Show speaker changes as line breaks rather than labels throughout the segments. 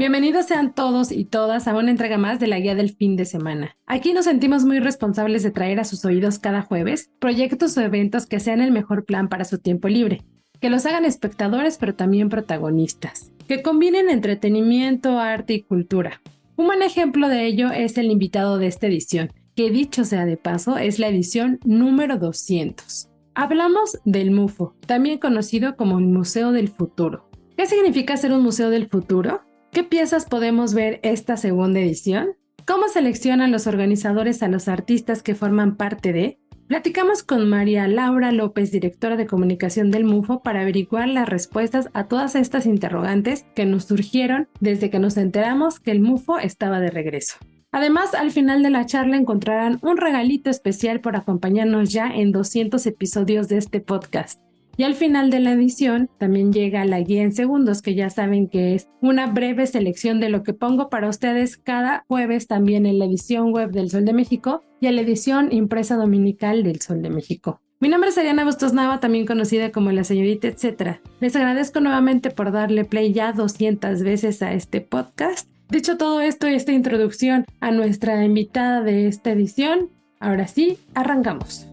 Bienvenidos sean todos y todas a una entrega más de la guía del fin de semana. Aquí nos sentimos muy responsables de traer a sus oídos cada jueves proyectos o eventos que sean el mejor plan para su tiempo libre, que los hagan espectadores pero también protagonistas, que combinen entretenimiento, arte y cultura. Un buen ejemplo de ello es el invitado de esta edición, que dicho sea de paso es la edición número 200. Hablamos del MUFO, también conocido como el Museo del Futuro. ¿Qué significa ser un museo del futuro? ¿Qué piezas podemos ver esta segunda edición? ¿Cómo seleccionan los organizadores a los artistas que forman parte de? Platicamos con María Laura López, directora de comunicación del MUFO, para averiguar las respuestas a todas estas interrogantes que nos surgieron desde que nos enteramos que el MUFO estaba de regreso. Además, al final de la charla encontrarán un regalito especial por acompañarnos ya en 200 episodios de este podcast. Y al final de la edición también llega la guía en segundos, que ya saben que es una breve selección de lo que pongo para ustedes cada jueves también en la edición web del Sol de México y en la edición impresa dominical del Sol de México. Mi nombre es Ariana Bustos Nava, también conocida como la señorita etcétera. Les agradezco nuevamente por darle play ya 200 veces a este podcast. Dicho todo esto y esta introducción a nuestra invitada de esta edición, ahora sí, arrancamos.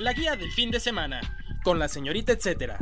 La guía del fin de semana, con la señorita etcétera.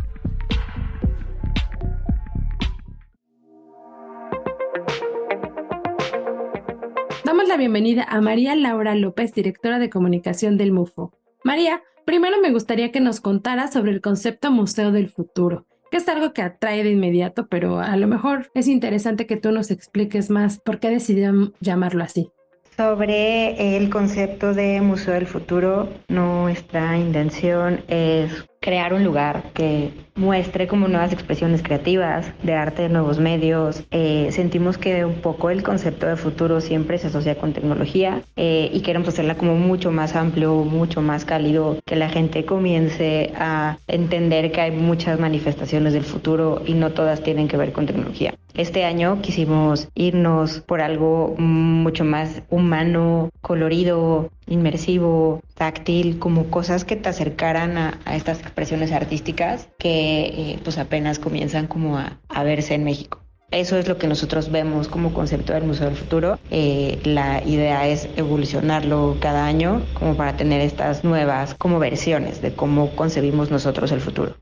Damos la bienvenida a María Laura López, directora de comunicación del MUFO. María, primero me gustaría que nos contara sobre el concepto Museo del Futuro, que es algo que atrae de inmediato, pero a lo mejor es interesante que tú nos expliques más por qué decidieron llamarlo así.
Sobre el concepto de Museo del Futuro, nuestra intención es crear un lugar que muestre como nuevas expresiones creativas de arte de nuevos medios. Eh, sentimos que un poco el concepto de futuro siempre se asocia con tecnología eh, y queremos hacerla como mucho más amplio, mucho más cálido, que la gente comience a entender que hay muchas manifestaciones del futuro y no todas tienen que ver con tecnología. Este año quisimos irnos por algo mucho más humano, colorido, inmersivo, táctil, como cosas que te acercaran a, a estas expresiones artísticas que eh, pues apenas comienzan como a, verse en México. Eso es lo que nosotros vemos como concepto del Museo del Futuro. Eh, la idea es evolucionarlo cada año como para tener estas nuevas como versiones de cómo concebimos nosotros el futuro.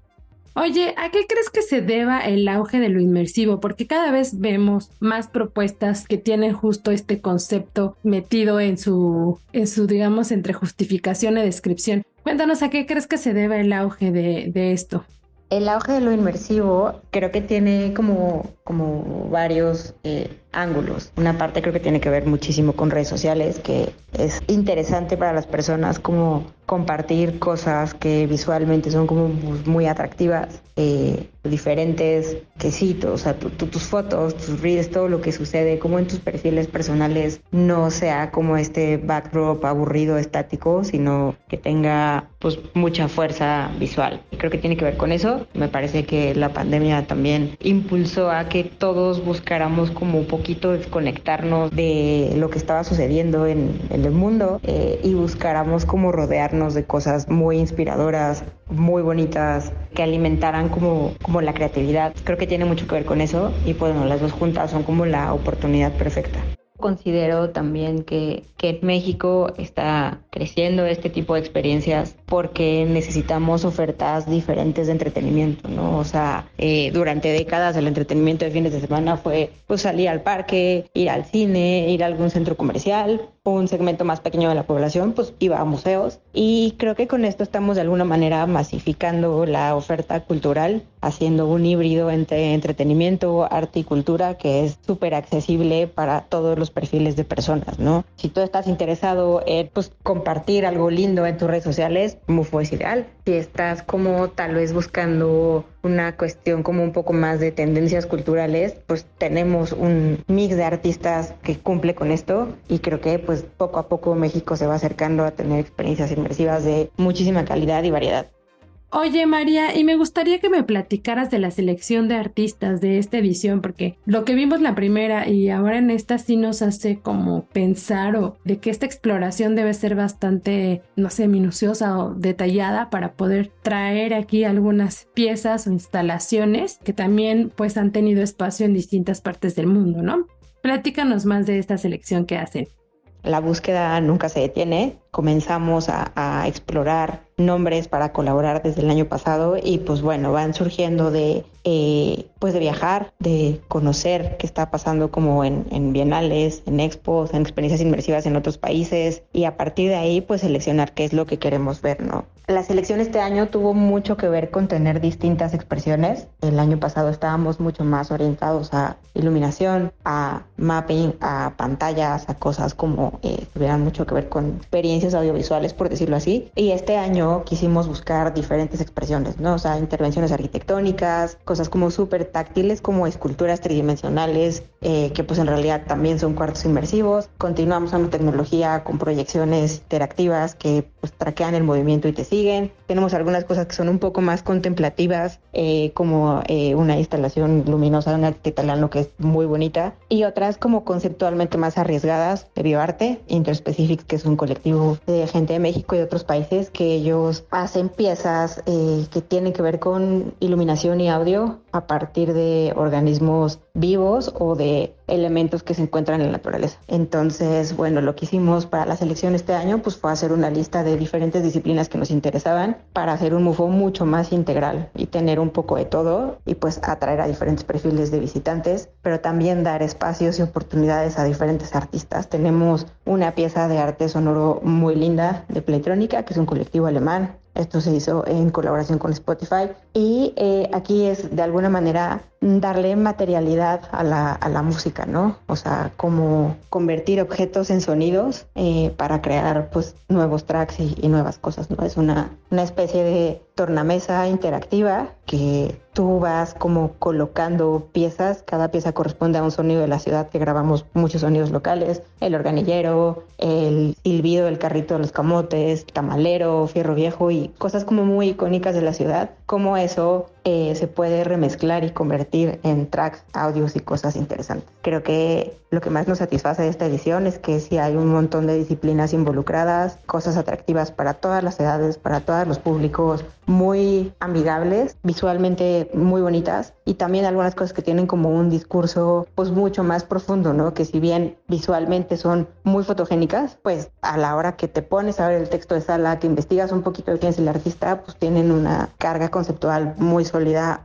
Oye, ¿a qué crees que se deba el auge de lo inmersivo? Porque cada vez vemos más propuestas que tienen justo este concepto metido en su, en su digamos, entre justificación y descripción. Cuéntanos, ¿a qué crees que se debe el auge de, de esto?
El auge de lo inmersivo creo que tiene como, como varios eh, ángulos. Una parte creo que tiene que ver muchísimo con redes sociales, que es interesante para las personas como compartir cosas que visualmente son como muy atractivas, eh, diferentes, que sí, o sea, tu, tu, tus fotos, tus reels, todo lo que sucede, como en tus perfiles personales no sea como este backdrop aburrido, estático, sino que tenga pues mucha fuerza visual. Creo que tiene que ver con eso. Me parece que la pandemia también impulsó a que todos buscáramos como un poquito desconectarnos de lo que estaba sucediendo en, en el mundo eh, y buscáramos como rodearnos de cosas muy inspiradoras, muy bonitas, que alimentaran como, como la creatividad. Creo que tiene mucho que ver con eso y pues bueno, las dos juntas son como la oportunidad perfecta. Considero también que, que en México está creciendo este tipo de experiencias porque necesitamos ofertas diferentes de entretenimiento, ¿no? O sea, eh, durante décadas el entretenimiento de fines de semana fue pues salir al parque, ir al cine, ir a algún centro comercial, un segmento más pequeño de la población pues iba a museos y creo que con esto estamos de alguna manera masificando la oferta cultural, haciendo un híbrido entre entretenimiento, arte y cultura que es súper accesible para todos los perfiles de personas, ¿no? Si tú estás interesado en pues, compartir algo lindo en tus redes sociales, MUFO es ideal. Si estás como tal vez buscando una cuestión como un poco más de tendencias culturales, pues tenemos un mix de artistas que cumple con esto y creo que pues poco a poco México se va acercando a tener experiencias inmersivas de muchísima calidad y variedad.
Oye María, y me gustaría que me platicaras de la selección de artistas de esta edición, porque lo que vimos la primera y ahora en esta sí nos hace como pensar o de que esta exploración debe ser bastante, no sé, minuciosa o detallada para poder traer aquí algunas piezas o instalaciones que también pues han tenido espacio en distintas partes del mundo, ¿no? Platícanos más de esta selección que hacen.
La búsqueda nunca se detiene. Comenzamos a, a explorar nombres para colaborar desde el año pasado y pues bueno, van surgiendo de eh, pues de viajar, de conocer qué está pasando como en, en, bienales, en expos, en experiencias inmersivas en otros países y a partir de ahí pues seleccionar qué es lo que queremos ver, ¿no? La selección este año tuvo mucho que ver con tener distintas expresiones. El año pasado estábamos mucho más orientados a iluminación, a mapping, a pantallas, a cosas como eh, tuvieran mucho que ver con experiencias audiovisuales, por decirlo así. Y este año quisimos buscar diferentes expresiones, ¿no? O sea, intervenciones arquitectónicas, cosas como súper táctiles, como esculturas tridimensionales, eh, que pues en realidad también son cuartos inmersivos. Continuamos una tecnología con proyecciones interactivas que pues traquean el movimiento y te siguen. Tenemos algunas cosas que son un poco más contemplativas, eh, como eh, una instalación luminosa de un arquitecto italiano que es muy bonita, y otras como conceptualmente más arriesgadas de bioarte, Interspecifics, que es un colectivo de gente de México y de otros países que ellos hacen piezas eh, que tienen que ver con iluminación y audio a partir de organismos vivos o de elementos que se encuentran en la naturaleza. Entonces, bueno, lo que hicimos para la selección este año pues fue hacer una lista de diferentes disciplinas que nos interesaban para hacer un MUFO mucho más integral y tener un poco de todo y pues atraer a diferentes perfiles de visitantes, pero también dar espacios y oportunidades a diferentes artistas. Tenemos una pieza de arte sonoro muy linda de Playtrónica, que es un colectivo alemán esto se hizo en colaboración con Spotify y eh, aquí es de alguna manera darle materialidad a la, a la música, ¿no? O sea, como convertir objetos en sonidos eh, para crear pues nuevos tracks y, nuevas cosas, ¿no? Es una, una especie de tornamesa interactiva que tú vas como colocando piezas, cada pieza corresponde a un sonido de la ciudad que grabamos muchos sonidos locales, el organillero, el silbido del carrito de los camotes, tamalero, fierro viejo y cosas como muy icónicas de la ciudad, como eso eh, se puede remezclar y convertir en tracks, audios y cosas interesantes. Creo que lo que más nos satisface de esta edición es que sí hay un montón de disciplinas involucradas, cosas atractivas para todas las edades, para todos los públicos, muy amigables, visualmente muy bonitas y también algunas cosas que tienen como un discurso pues mucho más profundo, ¿no? Que si bien visualmente son muy fotogénicas, pues a la hora que te pones a ver el texto de sala, que investigas un poquito quién es el artista, pues tienen una carga conceptual muy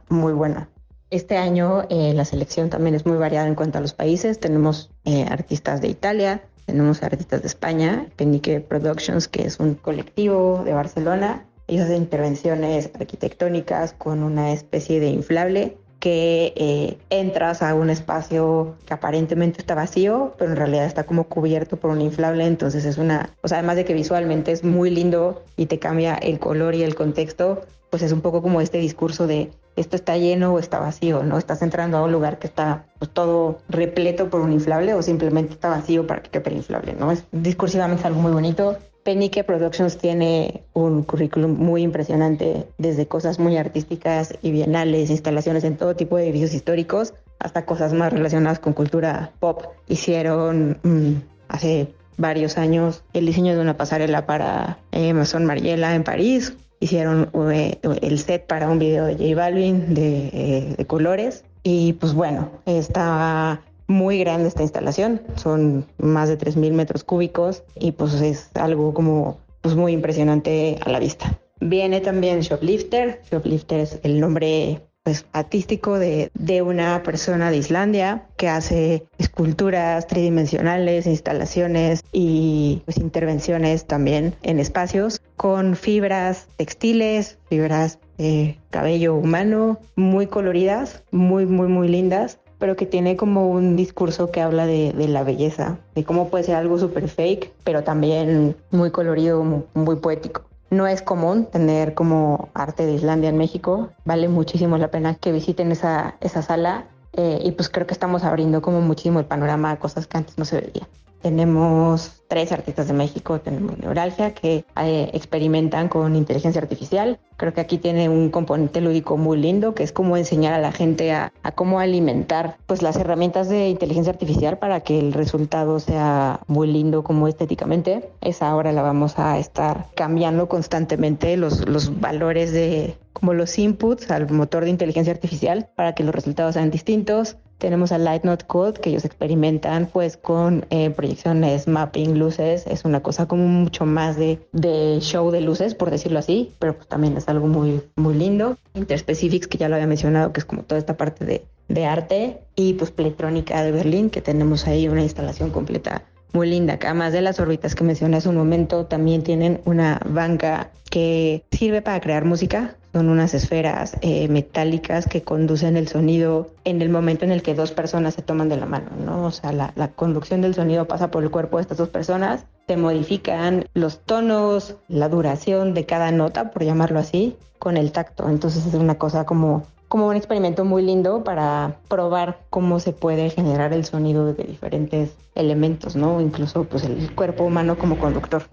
muy buena. Este año eh, la selección también es muy variada en cuanto a los países. Tenemos eh, artistas de Italia, tenemos artistas de España, Penique Productions, que es un colectivo de Barcelona. Ellos hacen intervenciones arquitectónicas con una especie de inflable que eh, entras a un espacio que aparentemente está vacío, pero en realidad está como cubierto por un inflable, entonces es una, o sea, además de que visualmente es muy lindo y te cambia el color y el contexto, pues es un poco como este discurso de esto está lleno o está vacío, ¿no? Estás entrando a un lugar que está pues, todo repleto por un inflable o simplemente está vacío para que quepe el inflable, ¿no? Es discursivamente algo muy bonito. Penique Productions tiene un currículum muy impresionante, desde cosas muy artísticas y bienales, instalaciones en todo tipo de edificios históricos, hasta cosas más relacionadas con cultura pop. Hicieron mmm, hace varios años el diseño de una pasarela para Amazon Mariela en París, hicieron eh, el set para un video de J Balvin de, eh, de colores y pues bueno, está muy grande esta instalación, son más de 3.000 metros cúbicos y pues es algo como pues muy impresionante a la vista. Viene también Shoplifter, Shoplifter es el nombre pues, artístico de, de, una persona de Islandia que hace esculturas tridimensionales, instalaciones y pues, intervenciones también en espacios con fibras textiles, fibras de cabello humano, muy coloridas, muy, muy, muy lindas pero que tiene como un discurso que habla de, la belleza, de cómo puede ser algo súper fake, pero también muy colorido, muy, poético. No es común tener como arte de Islandia en México. Vale muchísimo la pena que visiten esa, esa sala. Eh, y pues creo que estamos abriendo como muchísimo el panorama a cosas que antes no se veían. Tenemos tres artistas de México, tenemos Neuralgia, que eh, experimentan con inteligencia artificial. Creo que aquí tiene un componente lúdico muy lindo, que es como enseñar a la gente a, a, cómo alimentar pues las herramientas de inteligencia artificial para que el resultado sea muy lindo como estéticamente. Esa hora la vamos a estar cambiando constantemente los, los valores de como los inputs al motor de inteligencia artificial para que los resultados sean distintos. Tenemos a Light Not Code, que ellos experimentan pues con eh, proyecciones, mapping, luces. Es una cosa como mucho más de, de, show de luces, por decirlo así, pero pues también es algo muy, muy lindo. Interspecifics, que ya lo había mencionado, que es como toda esta parte de, de arte. Y pues Playtrónica de Berlín, que tenemos ahí una instalación completa muy linda. Además de las órbitas que mencioné hace un momento, también tienen una banca que sirve para crear música. Son unas esferas eh, metálicas que conducen el sonido en el momento en el que dos personas se toman de la mano, ¿no? O sea, la, la conducción del sonido pasa por el cuerpo de estas dos personas, se modifican los tonos, la duración de cada nota, por llamarlo así, con el tacto. Entonces es una cosa como como un experimento muy lindo para probar cómo se puede generar el sonido de diferentes elementos, ¿no? Incluso pues el cuerpo humano como conductor.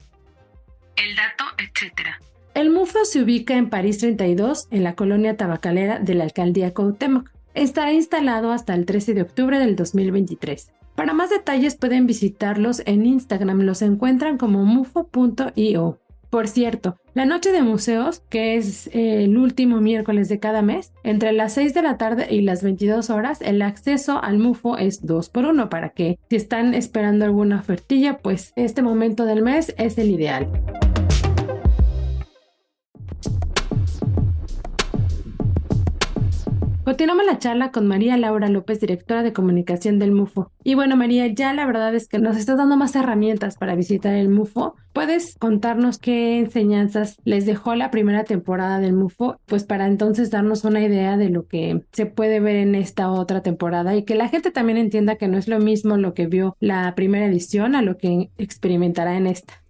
El dato, etcétera. El MUFO se ubica en París 32, en la colonia tabacalera de la alcaldía Cuauhtémoc. Estará instalado hasta el 13 de octubre del 2023. Para más detalles pueden visitarlos en Instagram, los encuentran como mufo.io. Por cierto, la noche de museos, que es eh, el último miércoles de cada mes, entre las 6 de la tarde y las 22 horas, el acceso al MUFO es 2 por 1 para que si están esperando alguna ofertilla, pues este momento del mes es el ideal. Continuamos la charla con María Laura López, directora de comunicación del MUFO. Y bueno, María, ya la verdad es que nos estás dando más herramientas para visitar el MUFO. ¿Puedes contarnos qué enseñanzas les dejó la primera temporada del MUFO? Pues para entonces darnos una idea de lo que se puede ver en esta otra temporada y que la gente también entienda que no es lo mismo lo que vio la primera edición a lo que experimentará en esta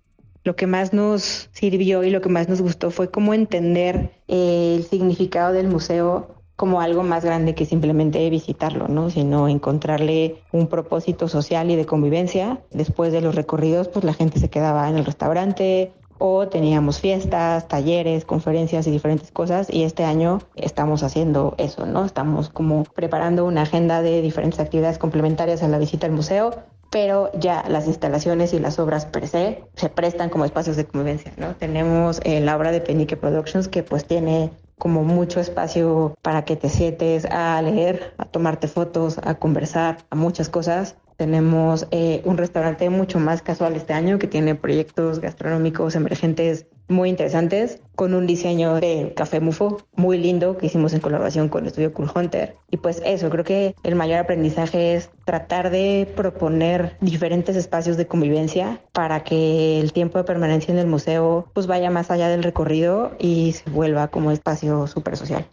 lo que más nos sirvió y lo que más nos gustó fue cómo entender eh, el significado del museo como algo más grande que simplemente visitarlo, ¿no? Sino encontrarle un propósito social y de convivencia. Después de los recorridos, pues la gente se quedaba en el restaurante o teníamos fiestas, talleres, conferencias y diferentes cosas y este año estamos haciendo eso, ¿no? Estamos como preparando una agenda de diferentes actividades complementarias a la visita al museo, pero ya las instalaciones y las obras per se se prestan como espacios de convivencia, ¿no? Tenemos eh, la obra de Penique Productions que pues tiene como mucho espacio para que te sientes a leer, a tomarte fotos, a conversar, a muchas cosas. Tenemos eh, un restaurante mucho más casual este año que tiene proyectos gastronómicos emergentes muy interesantes con un diseño de café mufo muy lindo que hicimos en colaboración con el estudio Cool Hunter. Y pues eso, creo que el mayor aprendizaje es tratar de proponer diferentes espacios de convivencia para que el tiempo de permanencia en el museo pues vaya más allá del recorrido y se vuelva como espacio súper social.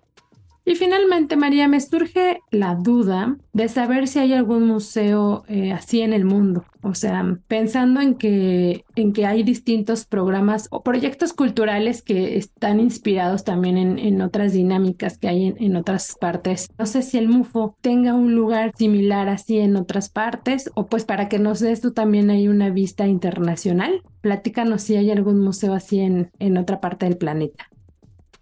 Y finalmente, María, me surge la duda de saber si hay algún museo eh, así en el mundo. O sea, pensando en que, en que hay distintos programas o proyectos culturales que están inspirados también en, en otras dinámicas que hay en, en, otras partes. No sé si el MUFO tenga un lugar similar así en otras partes o pues para que nos des tú también hay una vista internacional. Platícanos si hay algún museo así en, en otra parte del planeta.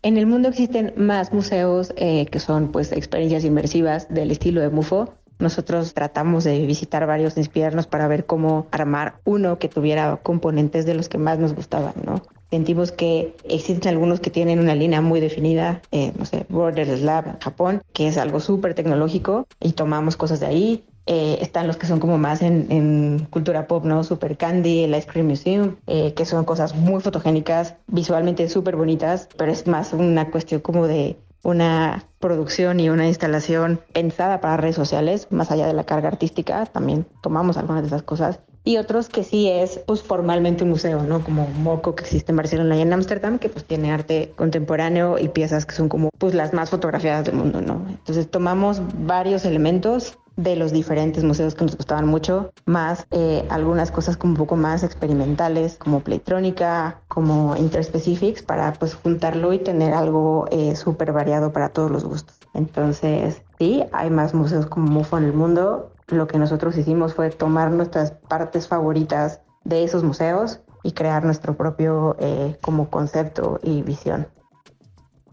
En el mundo existen más museos eh, que son pues experiencias inmersivas del estilo de MUFO. Nosotros tratamos de visitar varios, inspirarnos para ver cómo armar uno que tuviera componentes de los que más nos gustaban, ¿no? Sentimos que existen algunos que tienen una línea muy definida, eh, no sé, Borders Lab Japón, que es algo súper tecnológico y tomamos cosas de ahí. Eh, están los que son como más en, en, cultura pop, ¿no? Super Candy, el Ice Cream Museum, eh, que son cosas muy fotogénicas, visualmente súper bonitas, pero es más una cuestión como de una producción y una instalación pensada para redes sociales, más allá de la carga artística, también tomamos algunas de esas cosas. Y otros que sí es pues formalmente un museo, ¿no? Como Moco que existe en Barcelona y en Ámsterdam, que pues tiene arte contemporáneo y piezas que son como pues las más fotografiadas del mundo, ¿no? Entonces tomamos varios elementos de los diferentes museos que nos gustaban mucho, más eh, algunas cosas como un poco más experimentales, como Playtrónica, como Interspecifics, para pues juntarlo y tener algo eh, súper variado para todos los gustos. Entonces, sí, hay más museos como MUFO en el mundo. Lo que nosotros hicimos fue tomar nuestras partes favoritas de esos museos y crear nuestro propio eh, como concepto y visión.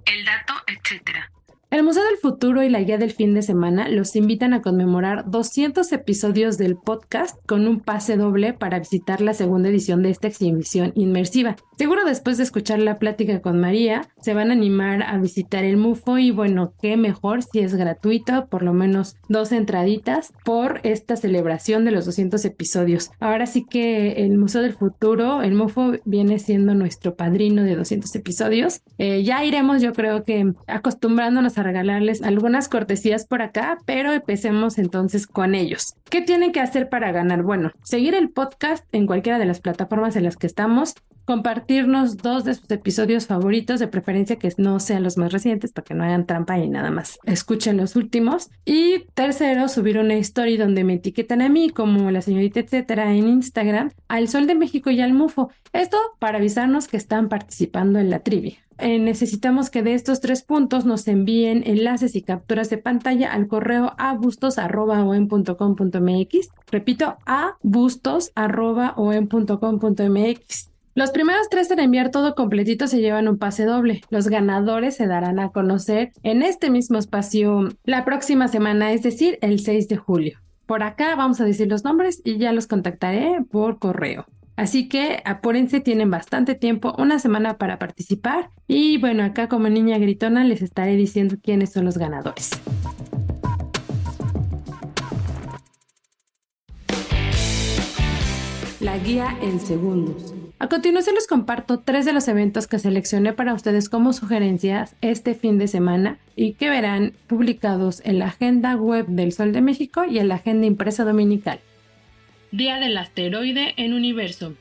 El dato, etcétera. El Museo del Futuro y la Guía del Fin de Semana los invitan a conmemorar 200 episodios del podcast con un pase doble para visitar la segunda edición de esta exhibición inmersiva. Seguro después de escuchar la plática con María, se van a animar a visitar el MUFO y bueno, qué mejor si es gratuito, por lo menos dos entraditas por esta celebración de los 200 episodios. Ahora sí que el Museo del Futuro, el MUFO viene siendo nuestro padrino de 200 episodios. Eh, ya iremos, yo creo que acostumbrándonos regalarles algunas cortesías por acá, pero empecemos entonces con ellos. ¿Qué tienen que hacer para ganar? Bueno, seguir el podcast en cualquiera de las plataformas en las que estamos, compartirnos dos de sus episodios favoritos, de preferencia que no sean los más recientes para que no hagan trampa y nada más escuchen los últimos. Y tercero, subir una story donde me etiquetan a mí como la señorita etcétera en Instagram, al Sol de México y al MUFO. Esto para avisarnos que están participando en la trivia. Eh, necesitamos que de estos tres puntos nos envíen enlaces y capturas de pantalla al correo a bustos.com.mx. Repito, a bustos.com.mx. Los primeros tres en enviar todo completito se llevan un pase doble. Los ganadores se darán a conocer en este mismo espacio la próxima semana, es decir, el 6 de julio. Por acá vamos a decir los nombres y ya los contactaré por correo. Así que apúrense, tienen bastante tiempo, una semana para participar. Y bueno, acá como niña gritona les estaré diciendo quiénes son los ganadores. La guía en segundos. A continuación les comparto tres de los eventos que seleccioné para ustedes como sugerencias este fin de semana y que verán publicados en la agenda web del Sol de México y en la agenda impresa dominical. Día del Asteroide en Universo.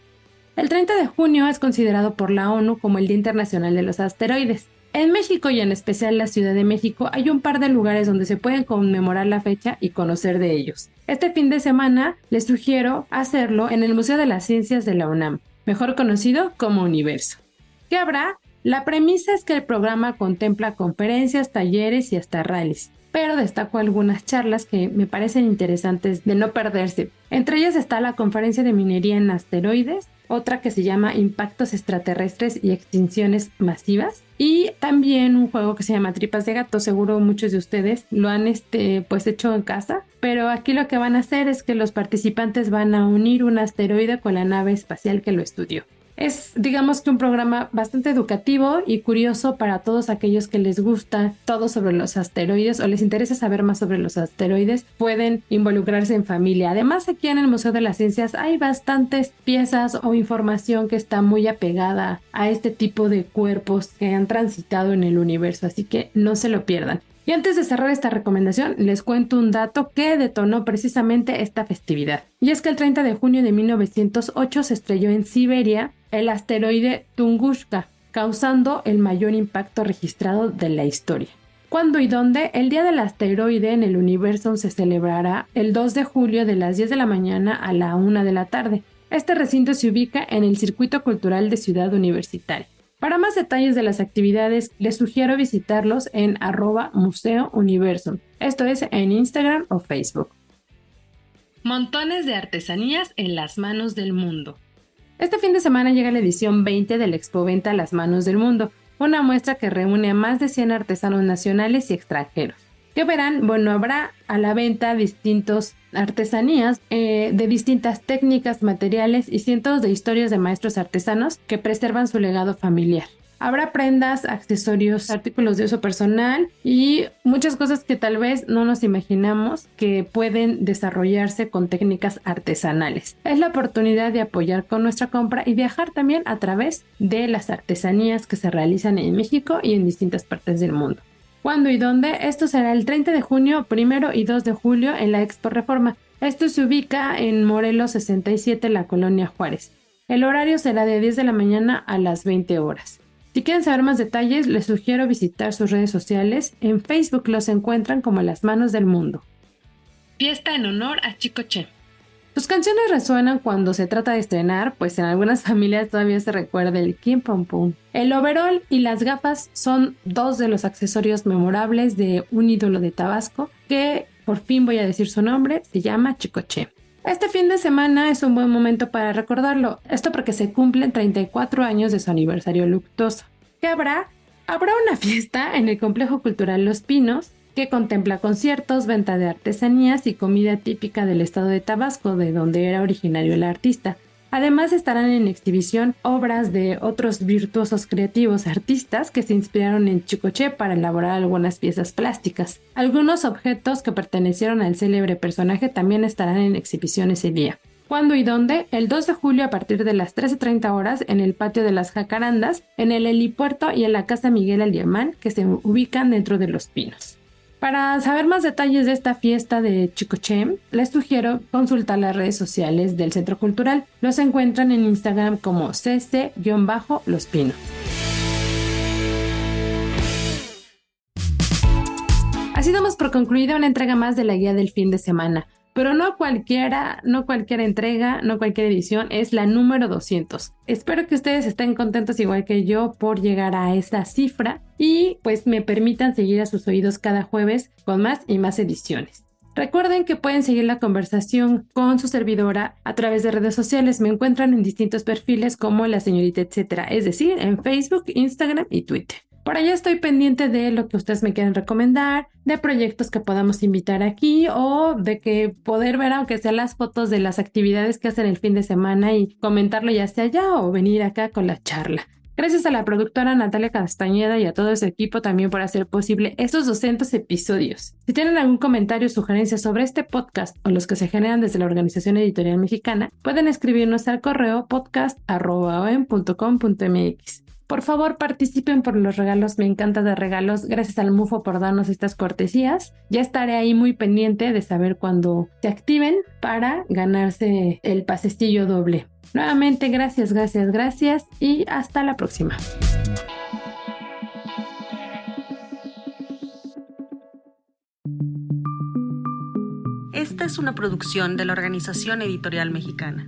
El 30 de junio es considerado por la ONU como el Día Internacional de los Asteroides. En México y en especial la Ciudad de México hay un par de lugares donde se pueden conmemorar la fecha y conocer de ellos. Este fin de semana les sugiero hacerlo en el Museo de las Ciencias de la UNAM, mejor conocido como Universo. ¿Qué habrá? La premisa es que el programa contempla conferencias, talleres y hasta rallies pero destaco algunas charlas que me parecen interesantes de no perderse. Entre ellas está la conferencia de minería en asteroides, otra que se llama Impactos extraterrestres y extinciones masivas, y también un juego que se llama Tripas de Gato. Seguro muchos de ustedes lo han este, pues hecho en casa, pero aquí lo que van a hacer es que los participantes van a unir un asteroide con la nave espacial que lo estudió. Es, digamos que un programa bastante educativo y curioso para todos aquellos que les gusta todo sobre los asteroides o les interesa saber más sobre los asteroides, pueden involucrarse en familia. Además, aquí en el Museo de las Ciencias hay bastantes piezas o información que está muy apegada a este tipo de cuerpos que han transitado en el universo, así que no se lo pierdan. Y antes de cerrar esta recomendación, les cuento un dato que detonó precisamente esta festividad. Y es que el 30 de junio de 1908 se estrelló en Siberia el asteroide Tunguska, causando el mayor impacto registrado de la historia. ¿Cuándo y dónde? El Día del Asteroide en el universo se celebrará el 2 de julio de las 10 de la mañana a la 1 de la tarde. Este recinto se ubica en el Circuito Cultural de Ciudad Universitaria. Para más detalles de las actividades, les sugiero visitarlos en arroba Museo Universo, esto es en Instagram o Facebook. Montones de artesanías en las manos del mundo. Este fin de semana llega la edición 20 del Expo Venta Las Manos del Mundo, una muestra que reúne a más de 100 artesanos nacionales y extranjeros. ¿Qué verán? Bueno, habrá a la venta distintos artesanías eh, de distintas técnicas, materiales y cientos de historias de maestros artesanos que preservan su legado familiar. Habrá prendas, accesorios, artículos de uso personal y muchas cosas que tal vez no nos imaginamos que pueden desarrollarse con técnicas artesanales. Es la oportunidad de apoyar con nuestra compra y viajar también a través de las artesanías que se realizan en México y en distintas partes del mundo. ¿Cuándo y dónde? Esto será el 30 de junio, 1 y 2 de julio en la Expo Reforma. Esto se ubica en Morelos 67, la colonia Juárez. El horario será de 10 de la mañana a las 20 horas. Si quieren saber más detalles, les sugiero visitar sus redes sociales. En Facebook los encuentran como Las Manos del Mundo. Fiesta en honor a Chicoche. Sus canciones resuenan cuando se trata de estrenar, pues en algunas familias todavía se recuerda el Kim Pom Pum. El overall y las gafas son dos de los accesorios memorables de un ídolo de Tabasco que, por fin voy a decir su nombre, se llama Chicoche. Este fin de semana es un buen momento para recordarlo, esto porque se cumplen 34 años de su aniversario luctuoso. ¿Qué habrá? Habrá una fiesta en el Complejo Cultural Los Pinos que contempla conciertos, venta de artesanías y comida típica del estado de Tabasco, de donde era originario el artista. Además estarán en exhibición obras de otros virtuosos creativos artistas que se inspiraron en Chicoche para elaborar algunas piezas plásticas. Algunos objetos que pertenecieron al célebre personaje también estarán en exhibición ese día. ¿Cuándo y dónde? El 2 de julio a partir de las 13.30 horas en el patio de las Jacarandas, en el helipuerto y en la Casa Miguel Alemán que se ubican dentro de Los Pinos. Para saber más detalles de esta fiesta de Chicoche, les sugiero consultar las redes sociales del Centro Cultural. Los encuentran en Instagram como cc-los pinos. Así damos por concluida una entrega más de la guía del fin de semana pero no cualquiera, no cualquier entrega, no cualquier edición, es la número 200. Espero que ustedes estén contentos igual que yo por llegar a esta cifra y pues me permitan seguir a sus oídos cada jueves con más y más ediciones. Recuerden que pueden seguir la conversación con su servidora a través de redes sociales. Me encuentran en distintos perfiles como la señorita etcétera, es decir, en Facebook, Instagram y Twitter. Por allá estoy pendiente de lo que ustedes me quieren recomendar, de proyectos que podamos invitar aquí o de que poder ver aunque sea las fotos de las actividades que hacen el fin de semana y comentarlo ya sea allá o venir acá con la charla. Gracias a la productora Natalia Castañeda y a todo su equipo también por hacer posible estos 200 episodios. Si tienen algún comentario o sugerencia sobre este podcast o los que se generan desde la Organización Editorial Mexicana, pueden escribirnos al correo podcast.com.mx. Por favor, participen por los regalos. Me encanta dar regalos. Gracias al MUFO por darnos estas cortesías. Ya estaré ahí muy pendiente de saber cuándo se activen para ganarse el pasestillo doble. Nuevamente, gracias, gracias, gracias y hasta la próxima.
Esta es una producción de la Organización Editorial Mexicana.